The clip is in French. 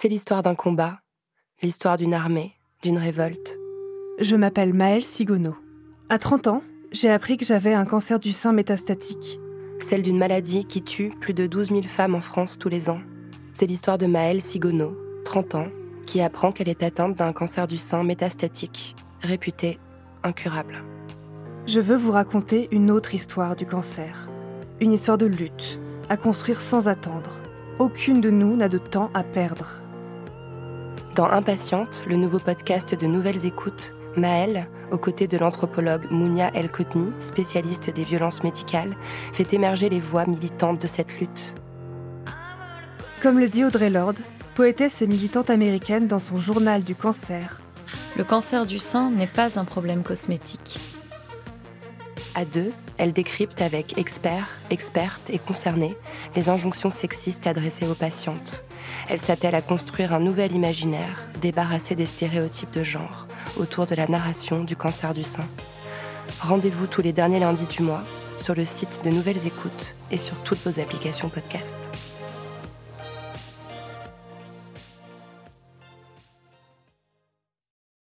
C'est l'histoire d'un combat, l'histoire d'une armée, d'une révolte. Je m'appelle Maëlle Sigono. À 30 ans, j'ai appris que j'avais un cancer du sein métastatique. Celle d'une maladie qui tue plus de 12 000 femmes en France tous les ans. C'est l'histoire de Maëlle Sigono, 30 ans, qui apprend qu'elle est atteinte d'un cancer du sein métastatique, réputé incurable. Je veux vous raconter une autre histoire du cancer. Une histoire de lutte, à construire sans attendre. Aucune de nous n'a de temps à perdre. Dans Impatiente, le nouveau podcast de Nouvelles Écoutes, Maëlle, aux côtés de l'anthropologue Mounia El Kotni, spécialiste des violences médicales, fait émerger les voix militantes de cette lutte. Comme le dit Audrey Lorde, poétesse et militante américaine dans son journal du cancer. Le cancer du sein n'est pas un problème cosmétique. À deux, elle décrypte avec experts, expertes et concernés les injonctions sexistes adressées aux patientes. Elle s'attelle à construire un nouvel imaginaire, débarrassé des stéréotypes de genre, autour de la narration du cancer du sein. Rendez-vous tous les derniers lundis du mois sur le site de Nouvelles Écoutes et sur toutes vos applications podcast.